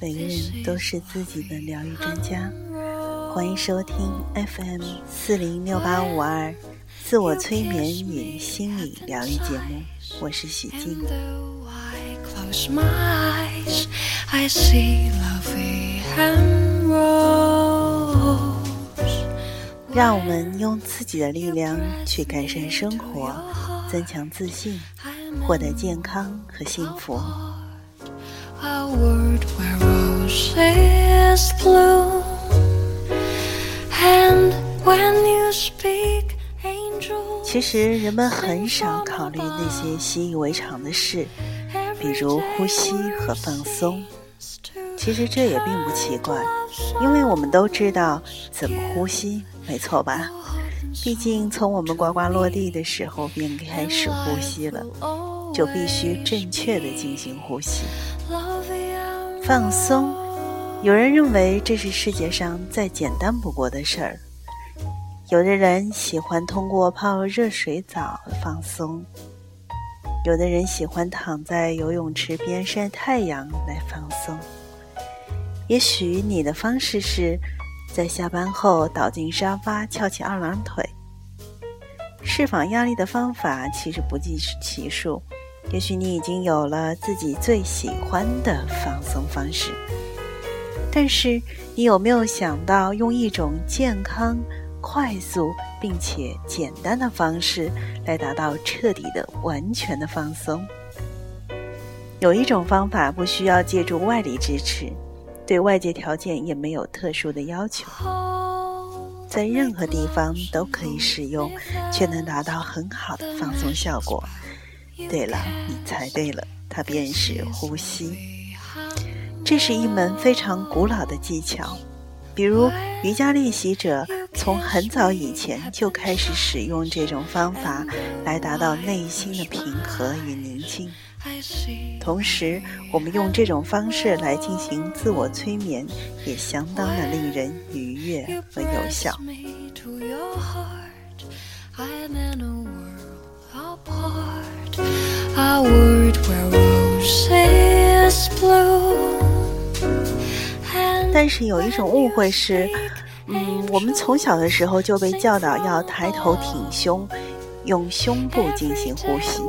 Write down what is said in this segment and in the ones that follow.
每个人都是自己的疗愈专家，欢迎收听 FM 四零六八五二自我催眠与心理疗愈节目，我是许静。让我们用自己的力量去改善生活，增强自信，获得健康和幸福。其实人们很少考虑那些习以为常的事，比如呼吸和放松。其实这也并不奇怪，因为我们都知道怎么呼吸，没错吧？毕竟从我们呱呱落地的时候便开始呼吸了，就必须正确的进行呼吸。放松，有人认为这是世界上再简单不过的事儿。有的人喜欢通过泡热水澡放松，有的人喜欢躺在游泳池边晒太阳来放松。也许你的方式是在下班后倒进沙发，翘起二郎腿。释放压力的方法其实不计其数，也许你已经有了自己最喜欢的放松方式。但是，你有没有想到用一种健康、快速并且简单的方式来达到彻底的、完全的放松？有一种方法不需要借助外力支持，对外界条件也没有特殊的要求，在任何地方都可以使用，却能达到很好的放松效果。对了，你猜对了，它便是呼吸。这是一门非常古老的技巧，比如瑜伽练习者从很早以前就开始使用这种方法来达到内心的平和与宁静。同时，我们用这种方式来进行自我催眠，也相当的令人愉悦和有效。但是有一种误会是，嗯，我们从小的时候就被教导要抬头挺胸，用胸部进行呼吸，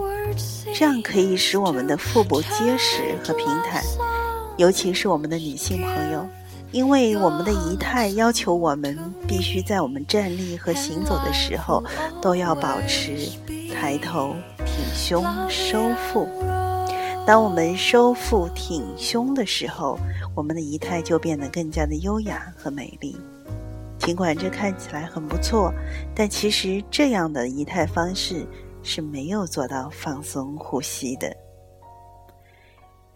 这样可以使我们的腹部结实和平坦，尤其是我们的女性朋友，因为我们的仪态要求我们必须在我们站立和行走的时候都要保持抬头、挺胸、收腹。当我们收腹挺胸的时候，我们的仪态就变得更加的优雅和美丽。尽管这看起来很不错，但其实这样的仪态方式是没有做到放松呼吸的。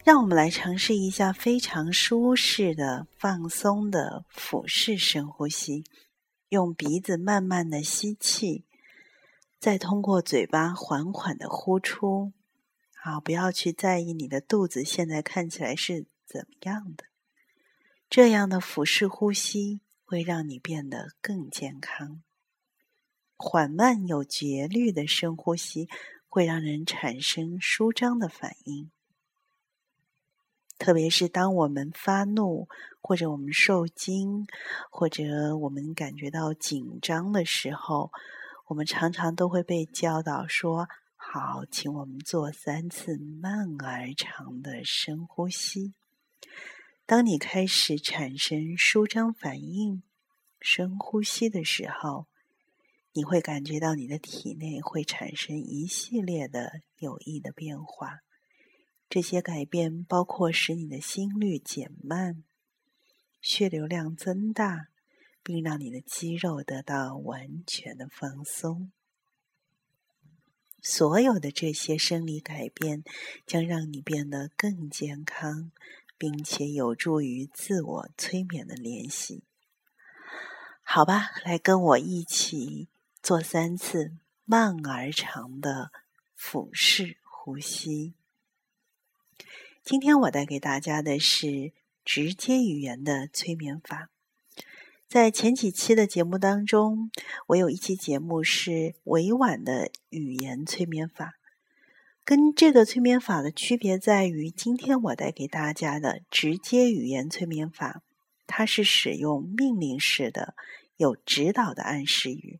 让我们来尝试一下非常舒适的、放松的俯式深呼吸，用鼻子慢慢的吸气，再通过嘴巴缓缓的呼出。好，不要去在意你的肚子现在看起来是怎么样的。这样的俯式呼吸会让你变得更健康。缓慢有节律的深呼吸会让人产生舒张的反应，特别是当我们发怒，或者我们受惊，或者我们感觉到紧张的时候，我们常常都会被教导说。好，请我们做三次慢而长的深呼吸。当你开始产生舒张反应、深呼吸的时候，你会感觉到你的体内会产生一系列的有益的变化。这些改变包括使你的心率减慢、血流量增大，并让你的肌肉得到完全的放松。所有的这些生理改变将让你变得更健康，并且有助于自我催眠的练习。好吧，来跟我一起做三次慢而长的腹式呼吸。今天我带给大家的是直接语言的催眠法。在前几期的节目当中，我有一期节目是委婉的语言催眠法，跟这个催眠法的区别在于，今天我带给大家的直接语言催眠法，它是使用命令式的、有指导的暗示语。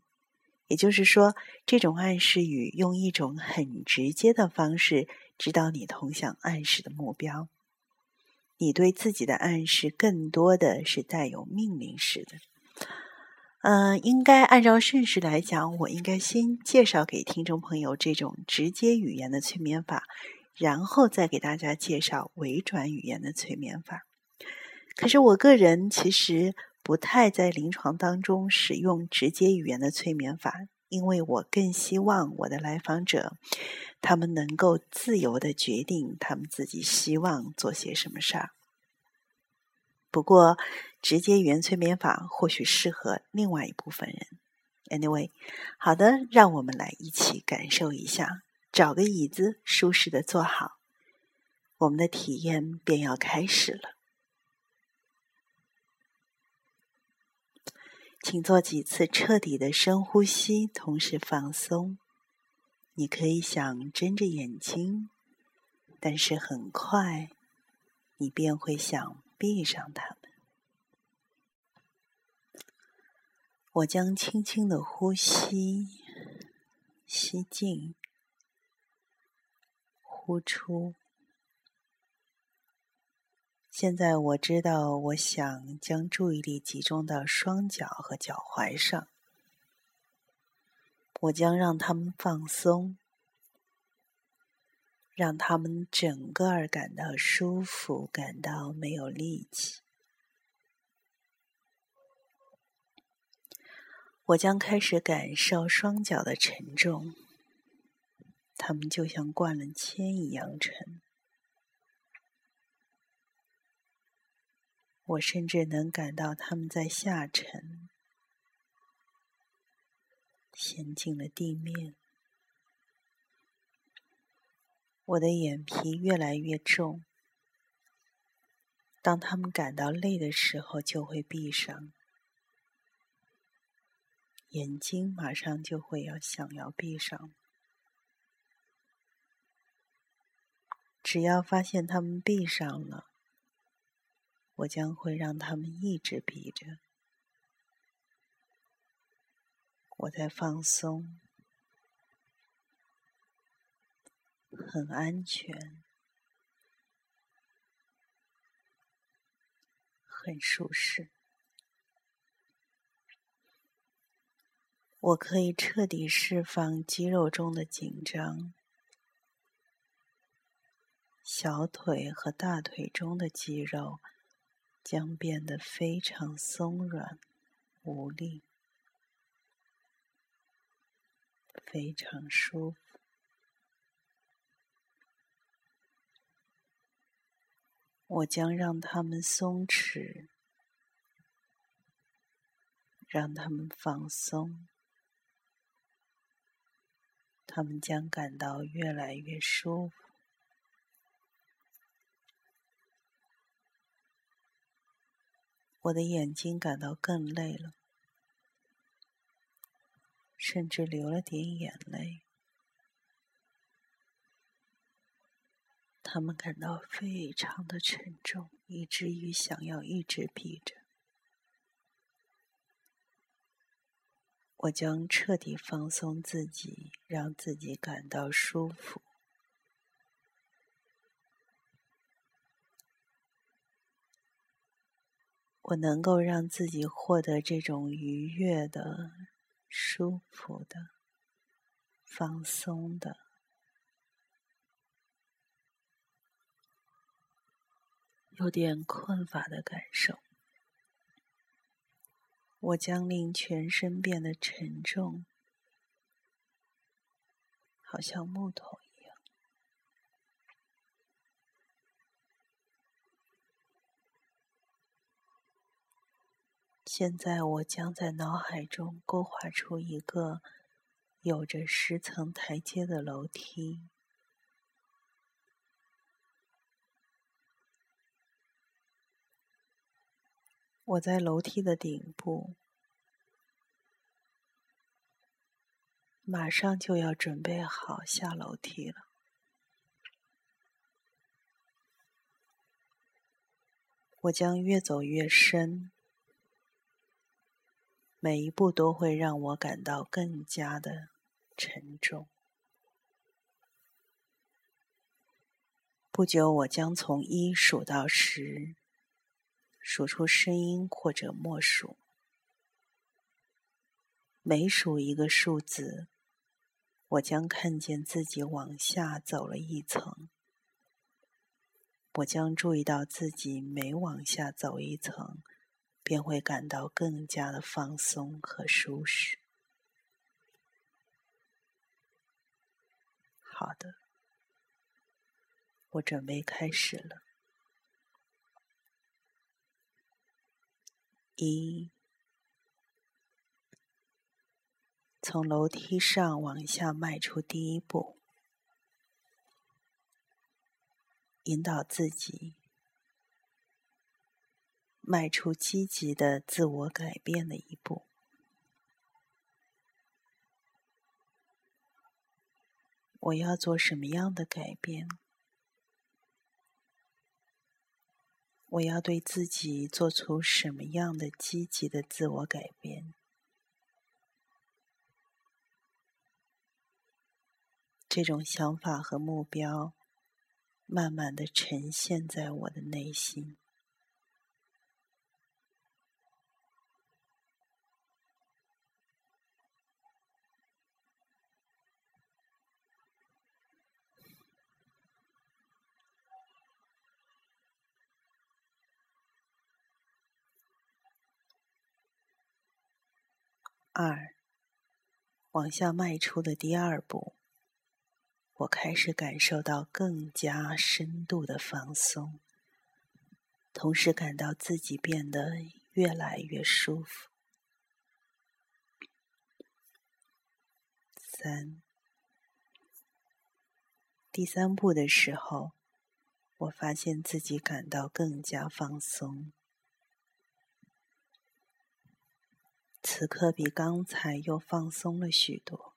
也就是说，这种暗示语用一种很直接的方式指导你通向暗示的目标。你对自己的暗示更多的是带有命令式的。嗯，应该按照顺序来讲，我应该先介绍给听众朋友这种直接语言的催眠法，然后再给大家介绍委转语言的催眠法。可是我个人其实不太在临床当中使用直接语言的催眠法，因为我更希望我的来访者。他们能够自由的决定他们自己希望做些什么事儿。不过，直接语言催眠法或许适合另外一部分人。Anyway，好的，让我们来一起感受一下。找个椅子，舒适的坐好，我们的体验便要开始了。请做几次彻底的深呼吸，同时放松。你可以想睁着眼睛，但是很快你便会想闭上它们。我将轻轻的呼吸，吸进，呼出。现在我知道，我想将注意力集中到双脚和脚踝上。我将让他们放松，让他们整个儿感到舒服，感到没有力气。我将开始感受双脚的沉重，他们就像灌了铅一样沉。我甚至能感到他们在下沉。陷进了地面，我的眼皮越来越重。当他们感到累的时候，就会闭上眼睛，马上就会要想要闭上。只要发现他们闭上了，我将会让他们一直闭着。我在放松，很安全，很舒适。我可以彻底释放肌肉中的紧张，小腿和大腿中的肌肉将变得非常松软无力。非常舒服，我将让他们松弛，让他们放松，他们将感到越来越舒服。我的眼睛感到更累了。甚至流了点眼泪，他们感到非常的沉重，以至于想要一直闭着。我将彻底放松自己，让自己感到舒服。我能够让自己获得这种愉悦的。舒服的、放松的、有点困乏的感受。我将令全身变得沉重，好像木头现在，我将在脑海中勾画出一个有着十层台阶的楼梯。我在楼梯的顶部，马上就要准备好下楼梯了。我将越走越深，每一步都会让我感到更加的沉重。不久，我将从一数到十，数出声音或者默数。每数一个数字，我将看见自己往下走了一层。我将注意到自己每往下走一层，便会感到更加的放松和舒适。好的。我准备开始了。一，从楼梯上往下迈出第一步，引导自己迈出积极的自我改变的一步。我要做什么样的改变？我要对自己做出什么样的积极的自我改变？这种想法和目标，慢慢的呈现在我的内心。二，往下迈出的第二步，我开始感受到更加深度的放松，同时感到自己变得越来越舒服。三，第三步的时候，我发现自己感到更加放松。此刻比刚才又放松了许多。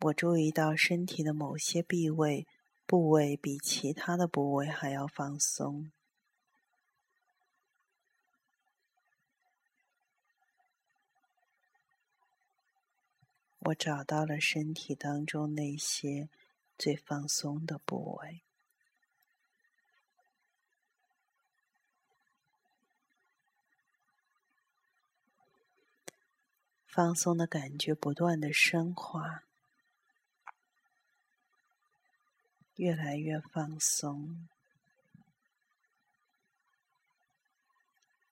我注意到身体的某些部位部位比其他的部位还要放松。我找到了身体当中那些最放松的部位。放松的感觉不断的深化，越来越放松。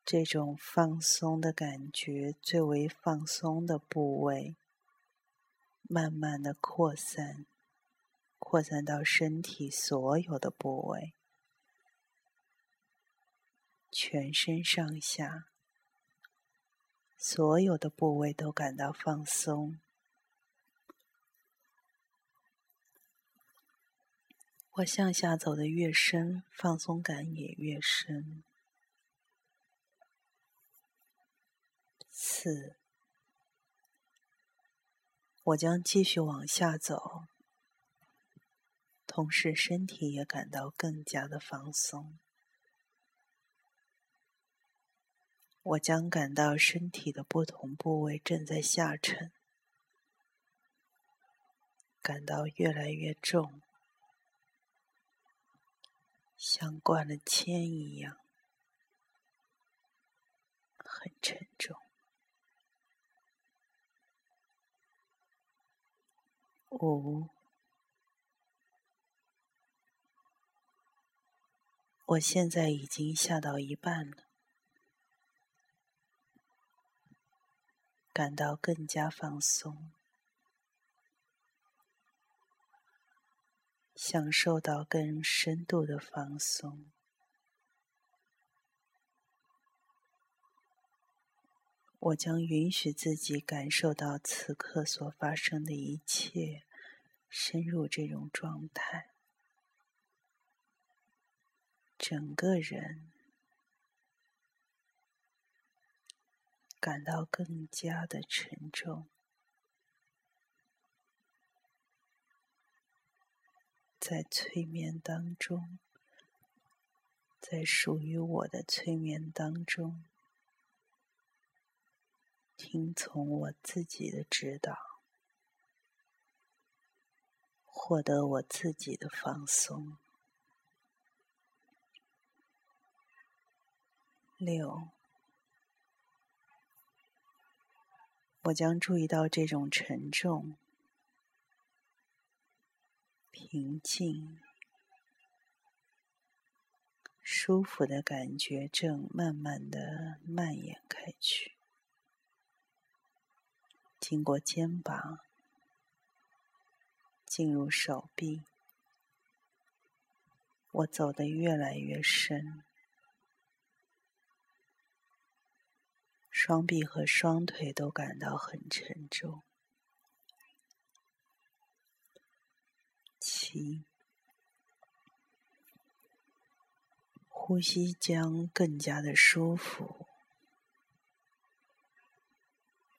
这种放松的感觉最为放松的部位，慢慢的扩散，扩散到身体所有的部位，全身上下。所有的部位都感到放松。我向下走的越深，放松感也越深。四，我将继续往下走，同时身体也感到更加的放松。我将感到身体的不同部位正在下沉，感到越来越重，像灌了铅一样，很沉重。五，我现在已经下到一半了。感到更加放松，享受到更深度的放松。我将允许自己感受到此刻所发生的一切，深入这种状态，整个人感到更加的沉重。在催眠当中，在属于我的催眠当中，听从我自己的指导，获得我自己的放松。六，我将注意到这种沉重。平静、舒服的感觉正慢慢的蔓延开去，经过肩膀，进入手臂，我走得越来越深，双臂和双腿都感到很沉重。七，呼吸将更加的舒服。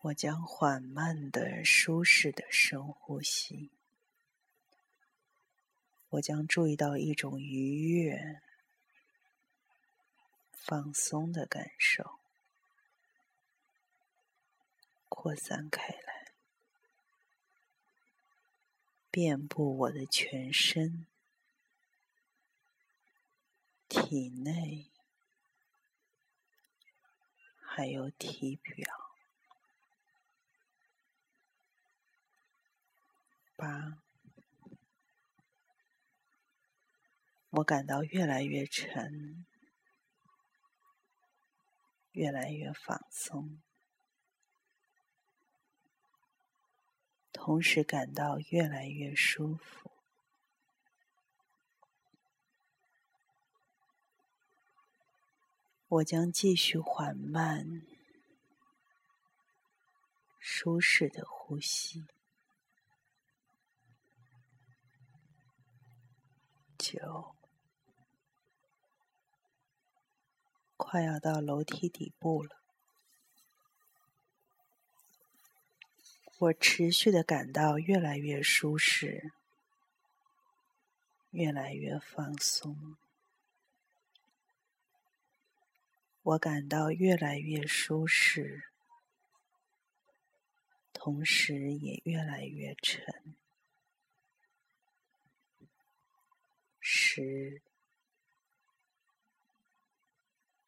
我将缓慢的、舒适的深呼吸。我将注意到一种愉悦、放松的感受扩散开来。遍布我的全身、体内，还有体表。八，我感到越来越沉，越来越放松。同时感到越来越舒服。我将继续缓慢、舒适的呼吸。九，快要到楼梯底部了。我持续的感到越来越舒适，越来越放松。我感到越来越舒适，同时也越来越沉。十，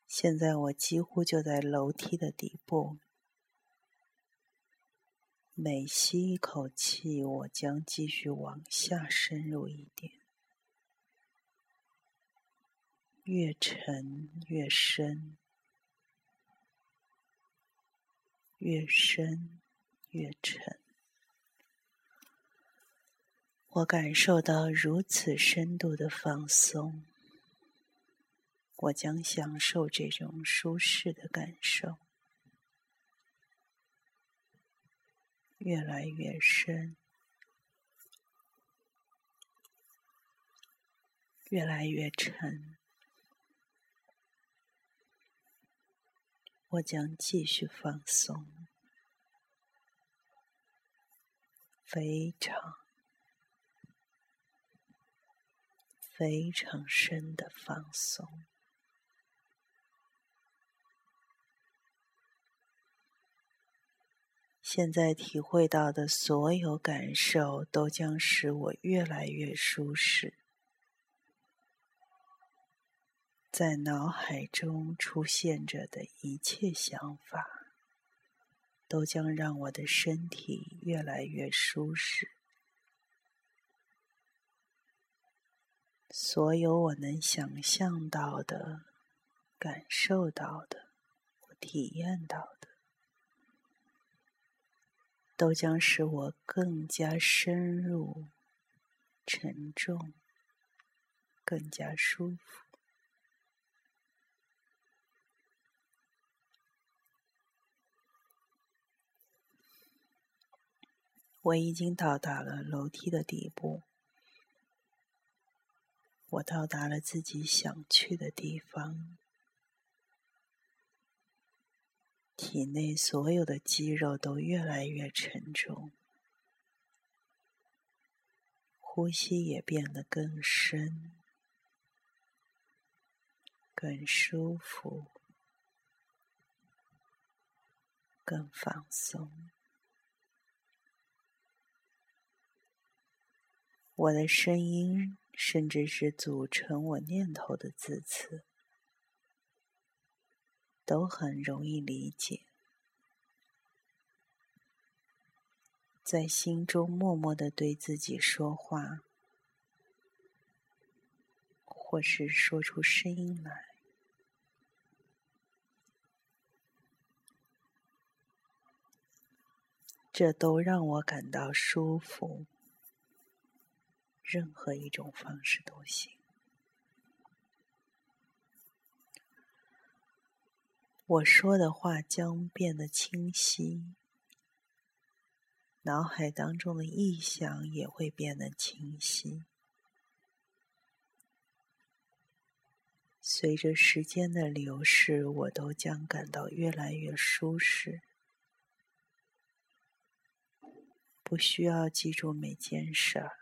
现在我几乎就在楼梯的底部。每吸一口气，我将继续往下深入一点，越沉越深，越深越沉。我感受到如此深度的放松，我将享受这种舒适的感受。越来越深，越来越沉。我将继续放松，非常、非常深的放松。现在体会到的所有感受，都将使我越来越舒适。在脑海中出现着的一切想法，都将让我的身体越来越舒适。所有我能想象到的、感受到的、体验到的。都将使我更加深入、沉重、更加舒服。我已经到达了楼梯的底部，我到达了自己想去的地方。体内所有的肌肉都越来越沉重，呼吸也变得更深、更舒服、更放松。我的声音，甚至是组成我念头的字词，都很容易理解。在心中默默的对自己说话，或是说出声音来，这都让我感到舒服。任何一种方式都行。我说的话将变得清晰，脑海当中的意象也会变得清晰。随着时间的流逝，我都将感到越来越舒适，不需要记住每件事儿。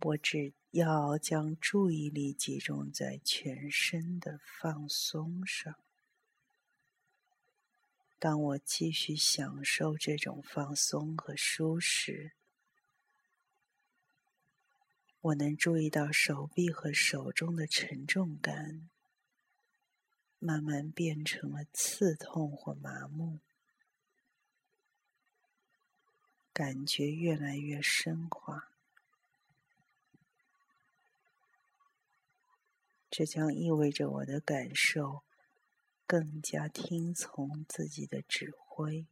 我只要将注意力集中在全身的放松上。当我继续享受这种放松和舒适，我能注意到手臂和手中的沉重感慢慢变成了刺痛或麻木，感觉越来越深化。这将意味着我的感受更加听从自己的指挥，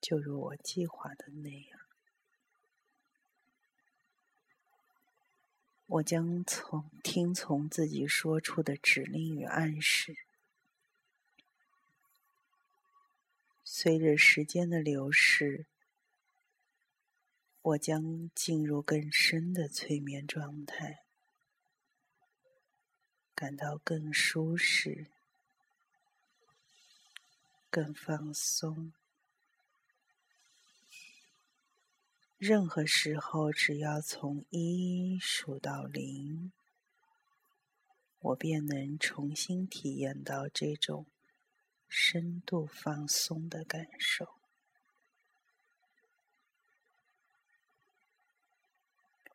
就如我计划的那样。我将从听从自己说出的指令与暗示，随着时间的流逝。我将进入更深的催眠状态，感到更舒适、更放松。任何时候，只要从一数到零，我便能重新体验到这种深度放松的感受。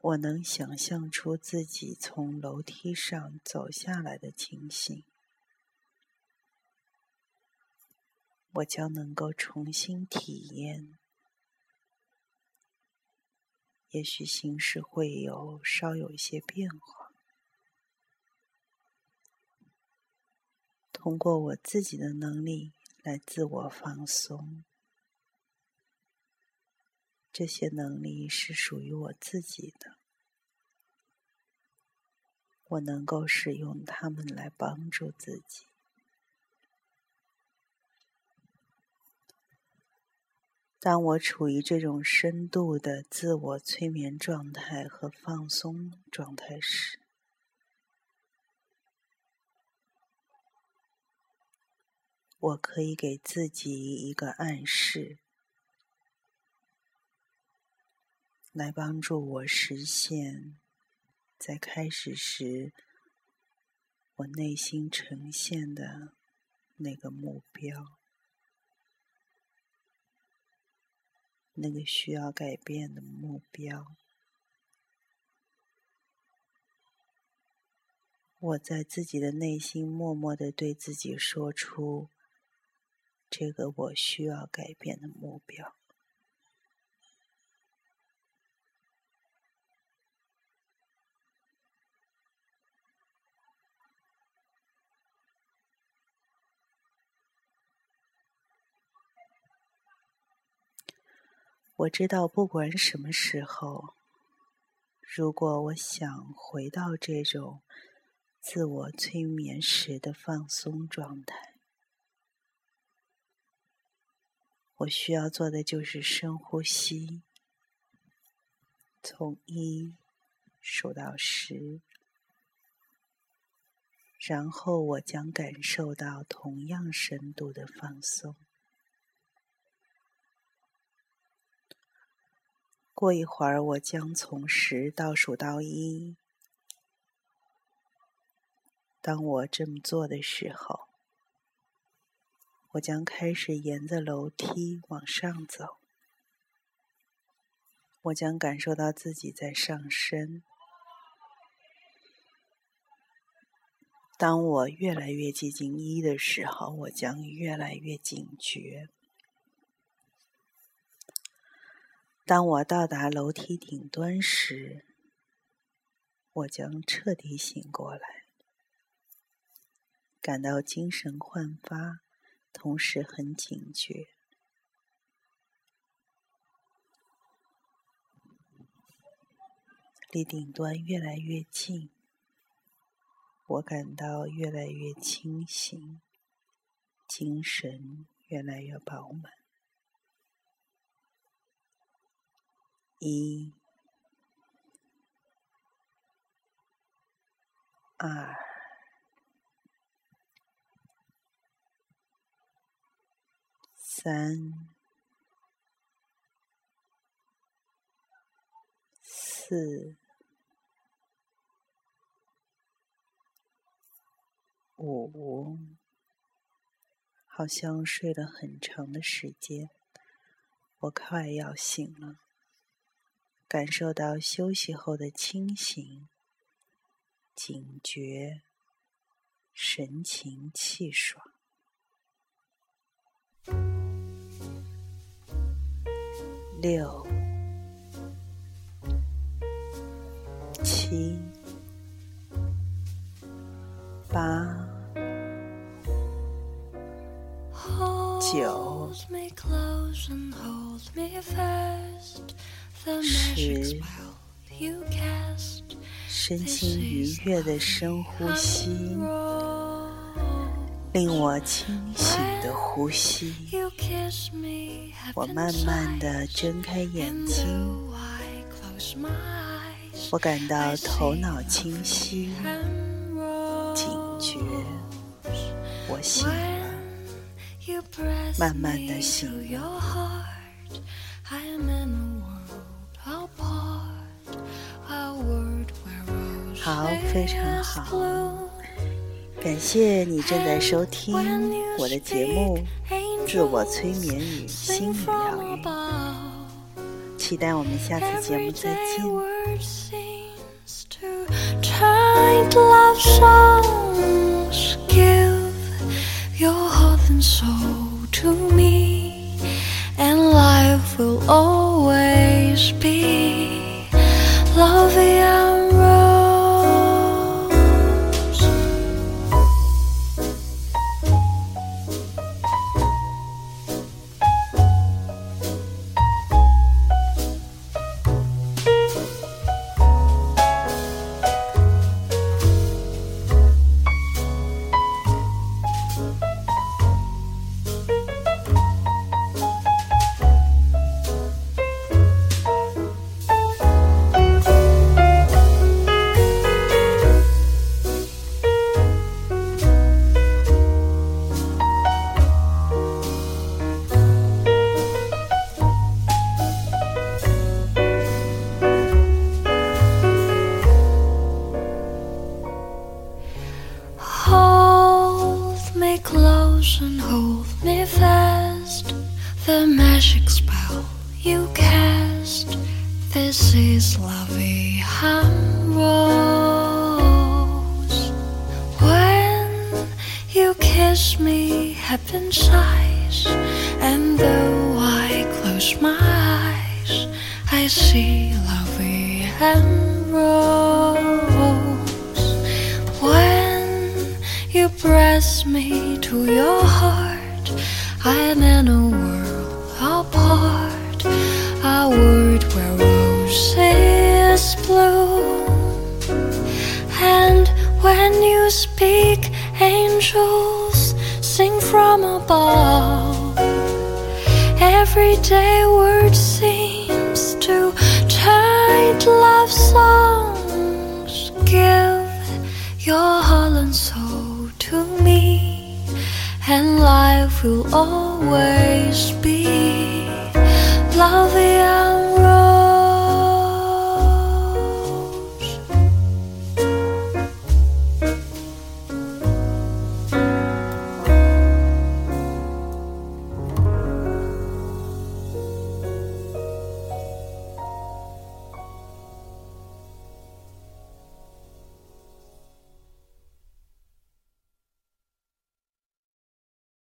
我能想象出自己从楼梯上走下来的情形，我将能够重新体验，也许形式会有稍有一些变化。通过我自己的能力来自我放松。这些能力是属于我自己的，我能够使用它们来帮助自己。当我处于这种深度的自我催眠状态和放松状态时，我可以给自己一个暗示。来帮助我实现，在开始时我内心呈现的那个目标，那个需要改变的目标。我在自己的内心默默的对自己说出这个我需要改变的目标。我知道，不管什么时候，如果我想回到这种自我催眠时的放松状态，我需要做的就是深呼吸，从一数到十，然后我将感受到同样深度的放松。过一会儿，我将从十倒数到一。当我这么做的时候，我将开始沿着楼梯往上走。我将感受到自己在上升。当我越来越接近一的时候，我将越来越警觉。当我到达楼梯顶端时，我将彻底醒过来。感到精神焕发，同时很警觉。离顶端越来越近，我感到越来越清醒，精神越来越饱满。一、二。三、四、五，好像睡了很长的时间，我快要醒了。感受到休息后的清醒、警觉、神清气爽。六、七、八、九、十，身心愉悦的深呼吸。令我清醒的呼吸，我慢慢的睁开眼睛，我感到头脑清晰、警觉，我醒了，慢慢的醒了。好，非常好。感谢你正在收听我的节目《自我催眠与心理疗愈》，期待我们下次节目再见。everyday word seems to chant love songs. Give your heart and soul to me, and life will always.